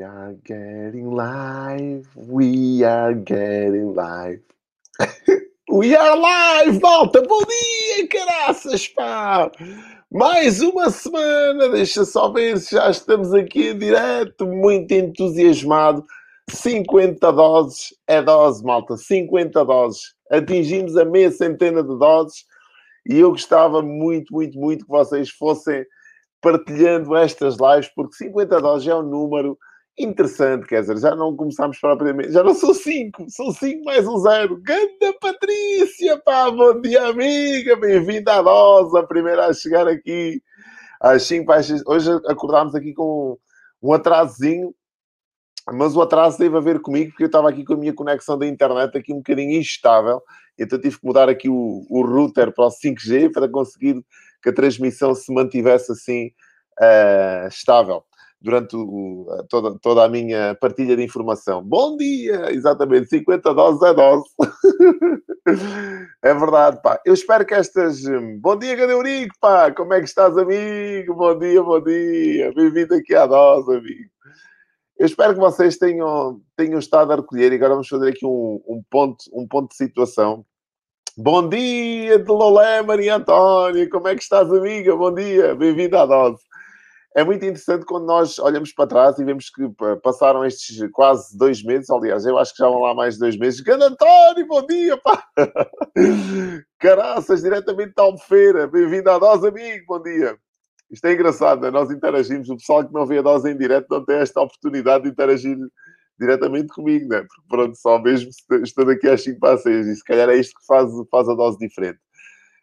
We are getting live. We are getting live. We are live, malta! Bom dia, caraças, pá! Mais uma semana, deixa só ver se já estamos aqui em direto, muito entusiasmado. 50 doses, é dose, malta, 50 doses. Atingimos a meia centena de doses e eu gostava muito, muito, muito que vocês fossem partilhando estas lives, porque 50 doses é um número interessante, quer dizer, já não começámos propriamente, já não são 5, são 5 mais um zero. Ganda Patrícia, pá, bom dia, amiga, bem-vinda à dose, a primeira a chegar aqui às 5 Hoje acordámos aqui com um atrasozinho, mas o atraso teve a ver comigo, porque eu estava aqui com a minha conexão da internet aqui um bocadinho instável, então tive que mudar aqui o, o router para o 5G para conseguir que a transmissão se mantivesse assim uh, estável durante o, toda, toda a minha partilha de informação. Bom dia! Exatamente, 50 doses é dose. é verdade, pá. Eu espero que estas... Bom dia, Gadeurico, pá! Como é que estás, amigo? Bom dia, bom dia! Bem-vindo aqui à dose, amigo. Eu espero que vocês tenham, tenham estado a recolher e agora vamos fazer aqui um, um, ponto, um ponto de situação Bom dia, de Lolé, Maria Antónia. Como é que estás, amiga? Bom dia, bem-vinda à dose. É muito interessante quando nós olhamos para trás e vemos que passaram estes quase dois meses. Aliás, eu acho que já vão lá mais dois meses. Grande António, bom dia, pá! Caraças, diretamente da Albufeira. Bem-vindo à dose, amigo. Bom dia. Isto é engraçado, né? nós interagimos. O pessoal que não vê a dose em direto não tem esta oportunidade de interagir diretamente comigo, né? Porque pronto, só mesmo estou aqui às 5 para 6 e se calhar é isto que faz, faz a dose diferente.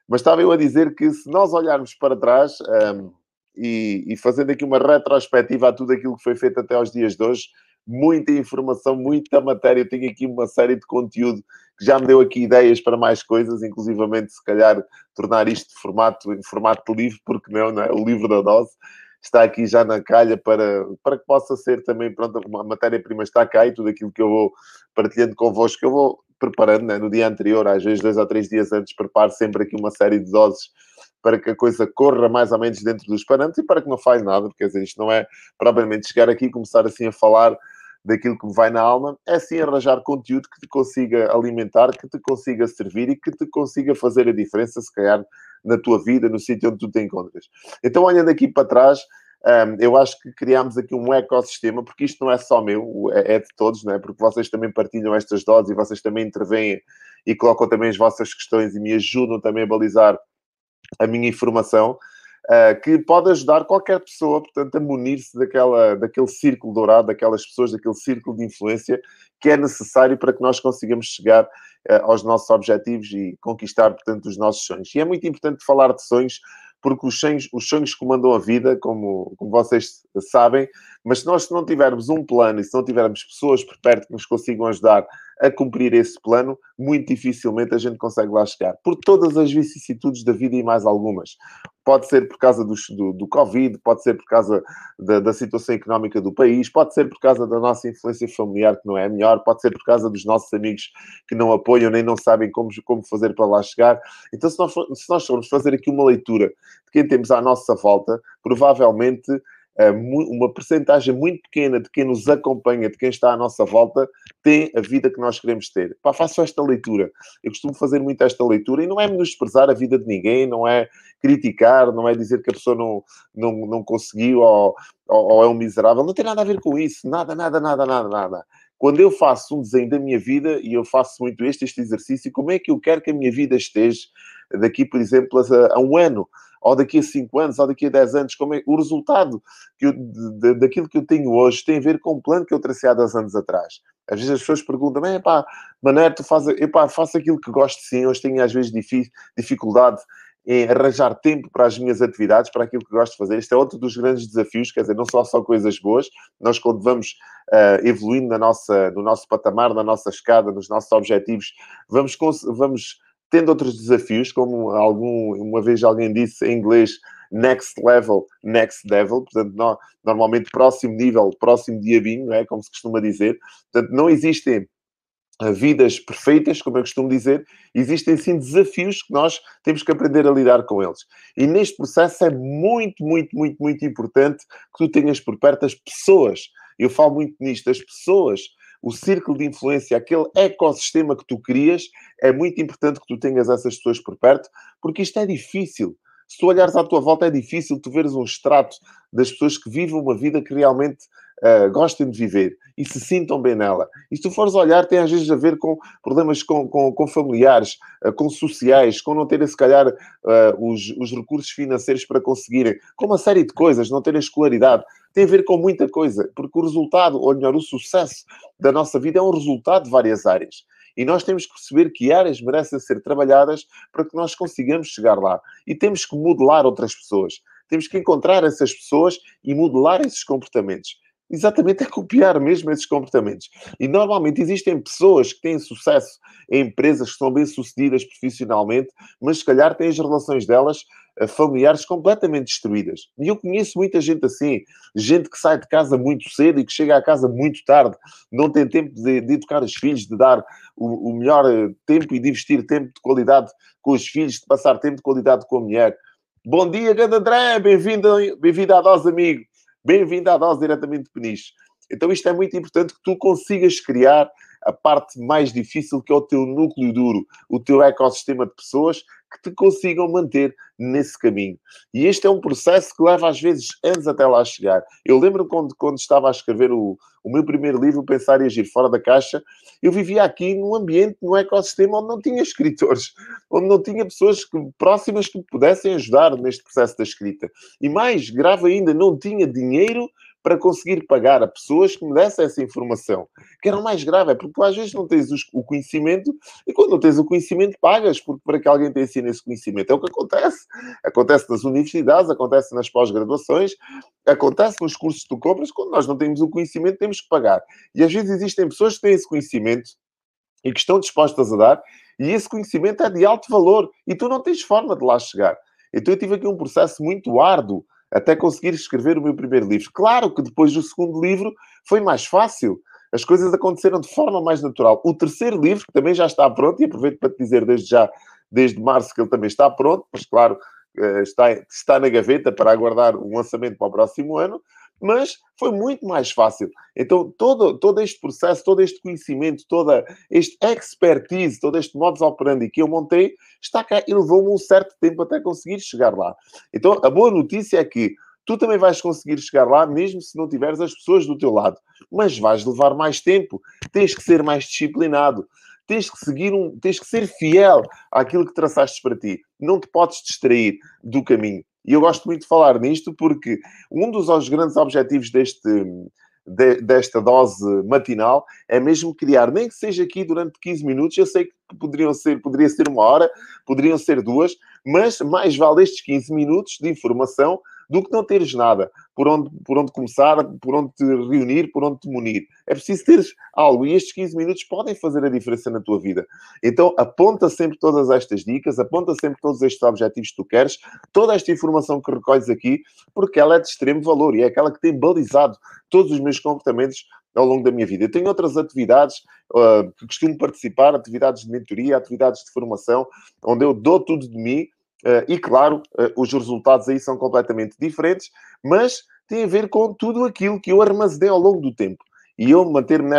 Mas estava eu a dizer que se nós olharmos para trás um, e, e, fazendo aqui uma retrospectiva a tudo aquilo que foi feito até aos dias de hoje, muita informação, muita matéria. Eu tenho aqui uma série de conteúdo que já me deu aqui ideias para mais coisas, inclusivamente se calhar tornar isto de formato, em formato porque não, não é? O livro da dose está aqui já na calha para, para que possa ser também, pronto, a matéria-prima está cá e tudo aquilo que eu vou partilhando convosco, eu vou preparando né, no dia anterior, às vezes dois ou três dias antes, preparo sempre aqui uma série de doses para que a coisa corra mais ou menos dentro dos parâmetros e para que não faz nada, porque dizer, isto não é propriamente chegar aqui e começar assim a falar daquilo que me vai na alma, é sim arranjar conteúdo que te consiga alimentar, que te consiga servir e que te consiga fazer a diferença, se calhar, na tua vida, no sítio onde tu te encontras. Então, olhando aqui para trás, um, eu acho que criámos aqui um ecossistema, porque isto não é só meu, é, é de todos, não é? porque vocês também partilham estas doses e vocês também intervêm e colocam também as vossas questões e me ajudam também a balizar a minha informação. Uh, que pode ajudar qualquer pessoa, portanto, a munir-se daquela, daquele círculo dourado, daquelas pessoas, daquele círculo de influência que é necessário para que nós consigamos chegar uh, aos nossos objetivos e conquistar, portanto, os nossos sonhos. E é muito importante falar de sonhos, porque os sonhos, os sonhos comandam a vida, como, como vocês sabem, mas se nós não tivermos um plano e se não tivermos pessoas por perto que nos consigam ajudar a cumprir esse plano, muito dificilmente a gente consegue lá chegar. Por todas as vicissitudes da vida e mais algumas. Pode ser por causa do, do, do Covid, pode ser por causa da, da, situação económica do país, pode ser por causa da nossa influência familiar que não é a melhor, pode ser por causa dos nossos amigos que não apoiam nem não sabem como, como fazer para lá chegar. Então, se nós, se nós formos fazer aqui uma leitura de quem temos à nossa volta, provavelmente uma percentagem muito pequena de quem nos acompanha, de quem está à nossa volta, tem a vida que nós queremos ter. Pá, faço esta leitura. Eu costumo fazer muito esta leitura e não é menosprezar a vida de ninguém, não é criticar, não é dizer que a pessoa não, não, não conseguiu ou, ou, ou é um miserável. Não tem nada a ver com isso. Nada, nada, nada, nada, nada. Quando eu faço um desenho da minha vida, e eu faço muito este, este exercício, como é que eu quero que a minha vida esteja daqui, por exemplo, a, a um ano? ou daqui a 5 anos, ou daqui a 10 anos, como é, o resultado que eu, de, daquilo que eu tenho hoje tem a ver com o plano que eu tracei há 10 anos atrás. Às vezes as pessoas perguntam, bem, pá, Mané, tu faz, epá, faço aquilo que gosto sim, hoje tenho às vezes dificuldade em arranjar tempo para as minhas atividades, para aquilo que gosto de fazer. Este é outro dos grandes desafios, quer dizer, não só só coisas boas, nós quando vamos uh, evoluindo na nossa, no nosso patamar, na nossa escada, nos nossos objetivos, vamos, vamos tendo outros desafios, como algum, uma vez alguém disse em inglês, next level, next devil, portanto, no, normalmente próximo nível, próximo diabinho, é? Como se costuma dizer. Portanto, não existem vidas perfeitas, como eu costumo dizer, existem sim desafios que nós temos que aprender a lidar com eles. E neste processo é muito, muito, muito, muito importante que tu tenhas por perto as pessoas Eu falo muito nisto. As pessoas, o círculo de influência, aquele ecossistema que tu crias, é muito importante que tu tenhas essas pessoas por perto, porque isto é difícil. Se tu olhares à tua volta, é difícil tu veres um extrato das pessoas que vivem uma vida que realmente uh, gostem de viver e se sintam bem nela. E se tu fores olhar, tem às vezes a ver com problemas com, com, com familiares, uh, com sociais, com não terem, se calhar, uh, os, os recursos financeiros para conseguirem, com uma série de coisas, não terem escolaridade. Tem a ver com muita coisa, porque o resultado, ou melhor, o sucesso da nossa vida é um resultado de várias áreas. E nós temos que perceber que áreas merecem ser trabalhadas para que nós consigamos chegar lá. E temos que modelar outras pessoas. Temos que encontrar essas pessoas e modelar esses comportamentos. Exatamente, é copiar mesmo esses comportamentos. E normalmente existem pessoas que têm sucesso em empresas que são bem-sucedidas profissionalmente, mas se calhar têm as relações delas eh, familiares completamente destruídas. E eu conheço muita gente assim, gente que sai de casa muito cedo e que chega à casa muito tarde, não tem tempo de, de educar os filhos, de dar o, o melhor eh, tempo e de investir tempo de qualidade com os filhos, de passar tempo de qualidade com a mulher. Bom dia, grande André, bem-vindo bem à Dose Amigo. Bem-vindo à dose diretamente de Peniche. Então isto é muito importante que tu consigas criar a parte mais difícil, que é o teu núcleo duro, o teu ecossistema de pessoas que te consigam manter nesse caminho. E este é um processo que leva às vezes anos até lá chegar. Eu lembro quando, quando estava a escrever o, o meu primeiro livro, Pensar e Agir Fora da Caixa, eu vivia aqui num ambiente, num ecossistema onde não tinha escritores, onde não tinha pessoas que, próximas que me pudessem ajudar neste processo da escrita. E mais grave ainda, não tinha dinheiro para conseguir pagar a pessoas que me dessem essa informação. Que era o mais grave, é porque tu às vezes não tens o conhecimento e quando não tens o conhecimento pagas porque para que alguém te ensine esse conhecimento. É o que acontece. Acontece nas universidades, acontece nas pós-graduações, acontece nos cursos que tu compras. Quando nós não temos o conhecimento, temos que pagar. E às vezes existem pessoas que têm esse conhecimento e que estão dispostas a dar, e esse conhecimento é de alto valor e tu não tens forma de lá chegar. Então eu tive aqui um processo muito árduo até conseguir escrever o meu primeiro livro. Claro que depois do segundo livro foi mais fácil. As coisas aconteceram de forma mais natural. O terceiro livro, que também já está pronto, e aproveito para te dizer desde já, desde março, que ele também está pronto, mas claro, eh, está, está na gaveta para aguardar um lançamento para o próximo ano mas foi muito mais fácil. Então, todo, todo este processo, todo este conhecimento, toda este expertise, todo este modus operandi que eu montei, está cá e levou-me um certo tempo até conseguir chegar lá. Então, a boa notícia é que tu também vais conseguir chegar lá, mesmo se não tiveres as pessoas do teu lado. Mas vais levar mais tempo, tens que ser mais disciplinado, tens que seguir um, tens que ser fiel àquilo que traçaste para ti. Não te podes distrair do caminho. E eu gosto muito de falar nisto porque um dos grandes objetivos deste, de, desta dose matinal é mesmo criar, nem que seja aqui durante 15 minutos, eu sei que poderiam ser, poderia ser uma hora, poderiam ser duas, mas mais vale estes 15 minutos de informação do que não teres nada. Por onde, por onde começar, por onde te reunir, por onde te munir. É preciso teres algo e estes 15 minutos podem fazer a diferença na tua vida. Então, aponta sempre todas estas dicas, aponta sempre todos estes objetivos que tu queres, toda esta informação que recolhes aqui, porque ela é de extremo valor e é aquela que tem balizado todos os meus comportamentos ao longo da minha vida. Eu tenho outras atividades uh, que costumo participar, atividades de mentoria, atividades de formação, onde eu dou tudo de mim e claro, uh, os resultados aí são completamente diferentes, mas tem a ver com tudo aquilo que eu armazenei ao longo do tempo. E eu manter-me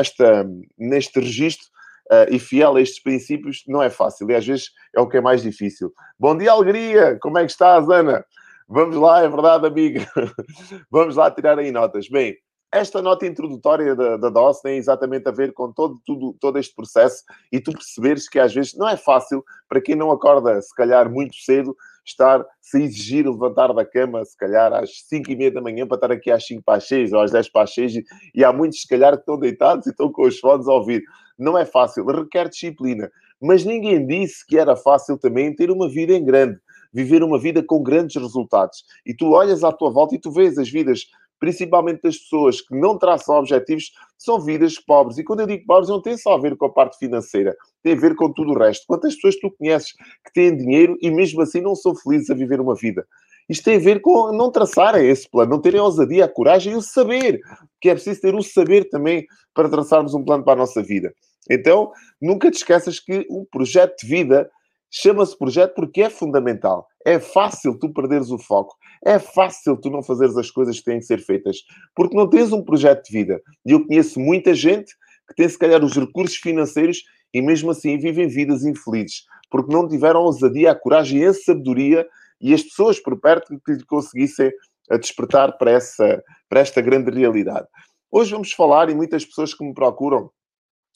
neste registro uh, e fiel a estes princípios não é fácil, e às vezes é o que é mais difícil. Bom dia, Alegria! Como é que estás, Ana? Vamos lá, é verdade, amiga. Vamos lá tirar aí notas. Bem, esta nota introdutória da, da DOS tem exatamente a ver com todo, tudo, todo este processo e tu perceberes que às vezes não é fácil para quem não acorda, se calhar, muito cedo, estar, se exigir levantar da cama, se calhar às 5 e meia da manhã para estar aqui às 5 para as 6 ou às 10 para as 6 e, e há muitos, se calhar, que estão deitados e estão com os fones a ouvir. Não é fácil, requer disciplina. Mas ninguém disse que era fácil também ter uma vida em grande viver uma vida com grandes resultados. E tu olhas à tua volta e tu vês as vidas principalmente das pessoas que não traçam objetivos, são vidas pobres. E quando eu digo pobres, não tem só a ver com a parte financeira, tem a ver com tudo o resto. Quantas pessoas tu conheces que têm dinheiro e mesmo assim não são felizes a viver uma vida? Isto tem a ver com não traçarem esse plano, não terem a ousadia, a coragem e o saber, que é preciso ter o saber também para traçarmos um plano para a nossa vida. Então, nunca te esqueças que um projeto de vida chama-se projeto porque é fundamental. É fácil tu perderes o foco. É fácil tu não fazeres as coisas que têm que ser feitas. Porque não tens um projeto de vida. E eu conheço muita gente que tem, se calhar, os recursos financeiros e mesmo assim vivem vidas infelizes. Porque não tiveram a ousadia, a coragem e a sabedoria e as pessoas por perto que lhe conseguissem despertar para, essa, para esta grande realidade. Hoje vamos falar, e muitas pessoas que me procuram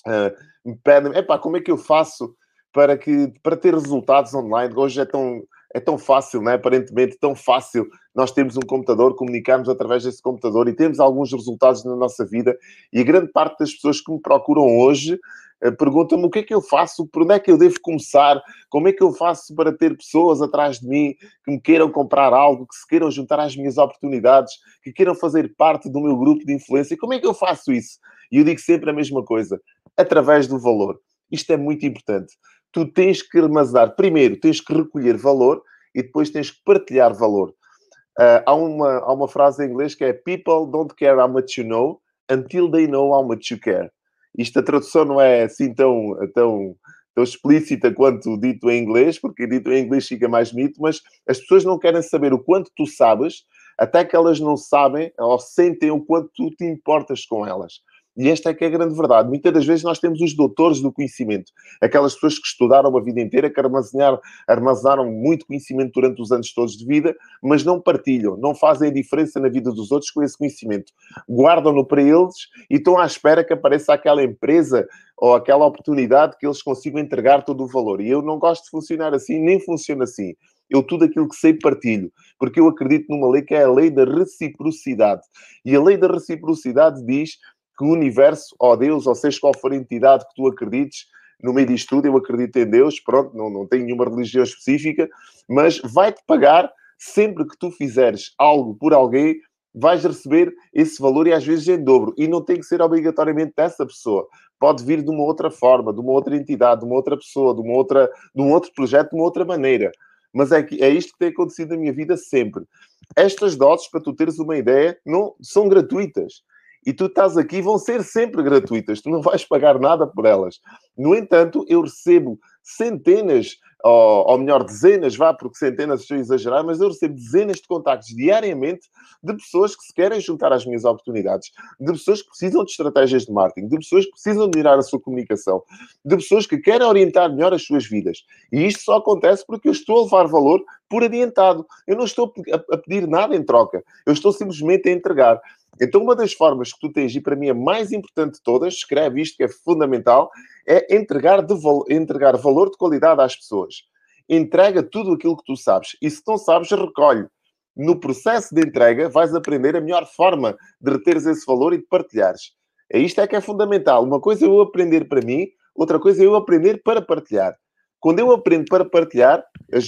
uh, me pedem, epá, como é que eu faço para, que, para ter resultados online? Hoje é tão, é tão fácil, né? aparentemente tão fácil. Nós temos um computador, comunicamos através desse computador e temos alguns resultados na nossa vida. E grande parte das pessoas que me procuram hoje eh, perguntam-me o que é que eu faço, por onde é que eu devo começar, como é que eu faço para ter pessoas atrás de mim que me queiram comprar algo, que se queiram juntar às minhas oportunidades, que queiram fazer parte do meu grupo de influência. Como é que eu faço isso? E eu digo sempre a mesma coisa: através do valor. Isto é muito importante. Tu tens que armazenar, primeiro, tens que recolher valor e depois tens que partilhar valor. Uh, há, uma, há uma frase em inglês que é People don't care how much you know until they know how much you care. Isto a tradução não é assim tão, tão, tão explícita quanto dito em inglês, porque dito em inglês fica mais mito, mas as pessoas não querem saber o quanto tu sabes, até que elas não sabem ou sentem o quanto tu te importas com elas. E esta é que é a grande verdade. Muitas das vezes nós temos os doutores do conhecimento, aquelas pessoas que estudaram a vida inteira, que armazenaram, armazenaram muito conhecimento durante os anos todos de vida, mas não partilham, não fazem a diferença na vida dos outros com esse conhecimento. Guardam-no para eles e estão à espera que apareça aquela empresa ou aquela oportunidade que eles consigam entregar todo o valor. E eu não gosto de funcionar assim, nem funciona assim. Eu tudo aquilo que sei partilho, porque eu acredito numa lei que é a lei da reciprocidade. E a lei da reciprocidade diz que o universo, ó Deus, ou seja qual for a entidade que tu acredites, no meio disto tudo, eu acredito em Deus, pronto, não, não tenho nenhuma religião específica, mas vai-te pagar sempre que tu fizeres algo por alguém, vais receber esse valor e às vezes em dobro. E não tem que ser obrigatoriamente dessa pessoa. Pode vir de uma outra forma, de uma outra entidade, de uma outra pessoa, de, uma outra, de um outro projeto, de uma outra maneira. Mas é, que, é isto que tem acontecido na minha vida sempre. Estas doses, para tu teres uma ideia, não são gratuitas e tu estás aqui, vão ser sempre gratuitas, tu não vais pagar nada por elas. No entanto, eu recebo centenas, ou, ou melhor, dezenas, vá, porque centenas estou a exagerar, mas eu recebo dezenas de contactos diariamente de pessoas que se querem juntar às minhas oportunidades, de pessoas que precisam de estratégias de marketing, de pessoas que precisam de melhorar a sua comunicação, de pessoas que querem orientar melhor as suas vidas. E isto só acontece porque eu estou a levar valor por adiantado. Eu não estou a pedir nada em troca, eu estou simplesmente a entregar. Então, uma das formas que tu tens, e para mim a mais importante de todas, escreve isto que é fundamental, é entregar, de entregar valor de qualidade às pessoas. Entrega tudo aquilo que tu sabes. E se não sabes, recolhe. No processo de entrega, vais aprender a melhor forma de reteres esse valor e de partilhares. É isto é que é fundamental. Uma coisa é eu aprender para mim, outra coisa é eu aprender para partilhar. Quando eu aprendo para partilhar,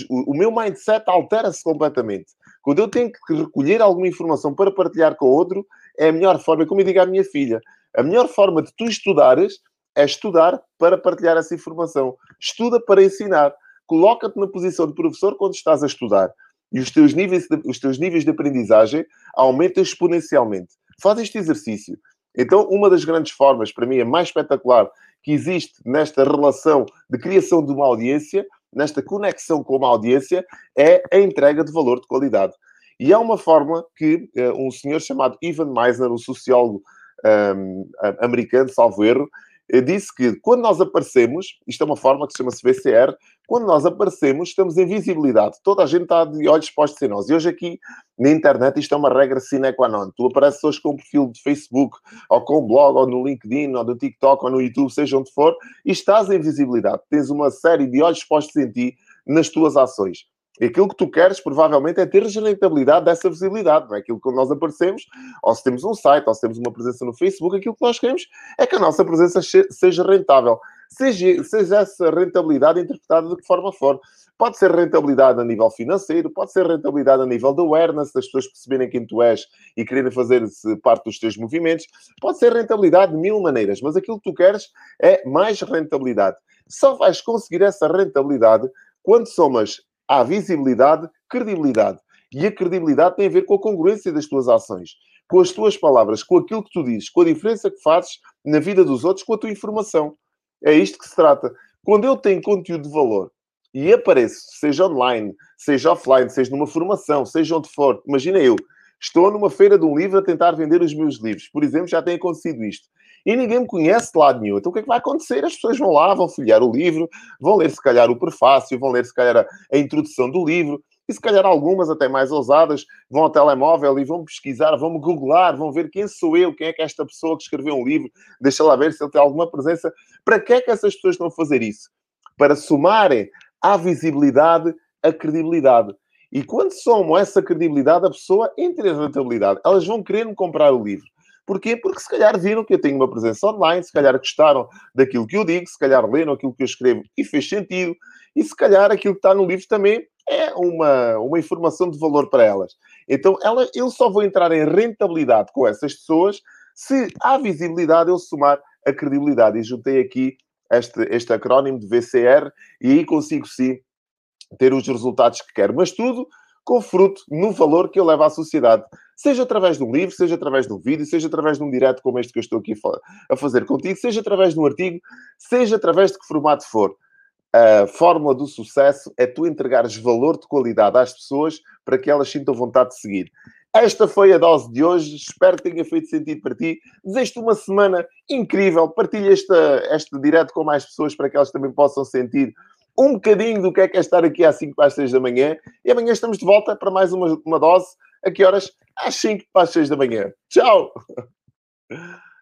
o meu mindset altera-se completamente. Quando eu tenho que recolher alguma informação para partilhar com outro, é a melhor forma, como eu digo à minha filha, a melhor forma de tu estudares é estudar para partilhar essa informação. Estuda para ensinar. Coloca-te na posição de professor quando estás a estudar. E os teus níveis de, os teus níveis de aprendizagem aumentam exponencialmente. Faz este exercício. Então, uma das grandes formas, para mim, a mais espetacular que existe nesta relação de criação de uma audiência nesta conexão com uma audiência é a entrega de valor de qualidade. E há uma forma que uh, um senhor chamado Ivan Meisner, um sociólogo um, americano, salvo erro, eh, disse que quando nós aparecemos, isto é uma forma que se chama-se VCR, quando nós aparecemos, estamos em visibilidade. Toda a gente está de olhos postos em nós. E hoje aqui, na internet, isto é uma regra sine qua non. Tu apareces hoje com um perfil de Facebook, ou com um blog, ou no LinkedIn, ou no TikTok, ou no YouTube, seja onde for, e estás em visibilidade. Tens uma série de olhos postos em ti nas tuas ações. E aquilo que tu queres, provavelmente, é ter rentabilidade dessa visibilidade. Não é aquilo que nós aparecemos, ou se temos um site, ou se temos uma presença no Facebook, aquilo que nós queremos é que a nossa presença seja rentável. Seja, seja essa rentabilidade interpretada de que forma for. Pode ser rentabilidade a nível financeiro, pode ser rentabilidade a nível de awareness, das pessoas perceberem quem tu és e quererem fazer parte dos teus movimentos. Pode ser rentabilidade de mil maneiras, mas aquilo que tu queres é mais rentabilidade. Só vais conseguir essa rentabilidade quando somas há visibilidade, credibilidade. E a credibilidade tem a ver com a congruência das tuas ações, com as tuas palavras, com aquilo que tu dizes, com a diferença que fazes na vida dos outros, com a tua informação. É isto que se trata. Quando eu tenho conteúdo de valor e apareço, seja online, seja offline, seja numa formação, seja onde for, imagina eu, estou numa feira de um livro a tentar vender os meus livros, por exemplo, já tem acontecido isto. E ninguém me conhece de lado nenhum. Então o que é que vai acontecer? As pessoas vão lá, vão folhear o livro, vão ler se calhar o prefácio, vão ler se calhar a, a introdução do livro, e se calhar algumas até mais ousadas vão ao telemóvel e vão pesquisar, vão googlar, vão ver quem sou eu, quem é que é esta pessoa que escreveu um livro, deixa lá ver se ele tem alguma presença. Para que é que essas pessoas estão a fazer isso? Para somarem à visibilidade a credibilidade. E quando somam essa credibilidade, a pessoa entra em rentabilidade. Elas vão querer me comprar o livro. Porquê? Porque se calhar viram que eu tenho uma presença online, se calhar gostaram daquilo que eu digo, se calhar leram aquilo que eu escrevo e fez sentido, e se calhar aquilo que está no livro também é uma, uma informação de valor para elas. Então, ela, eu só vou entrar em rentabilidade com essas pessoas se há visibilidade eu somar a credibilidade. E juntei aqui este, este acrónimo de VCR e aí consigo sim ter os resultados que quero. Mas tudo com fruto no valor que eu levo à sociedade. Seja através de um livro, seja através de um vídeo, seja através de um direto como este que eu estou aqui a fazer contigo, seja através de um artigo, seja através de que formato for a fórmula do sucesso é tu entregares valor de qualidade às pessoas para que elas sintam vontade de seguir. Esta foi a dose de hoje. Espero que tenha feito sentido para ti. Desejo-te uma semana incrível. Partilha este, este direto com mais pessoas para que elas também possam sentir um bocadinho do que é que é estar aqui às 5 para as 6 da manhã. E amanhã estamos de volta para mais uma, uma dose. A que horas? Às 5 para as 6 da manhã. Tchau!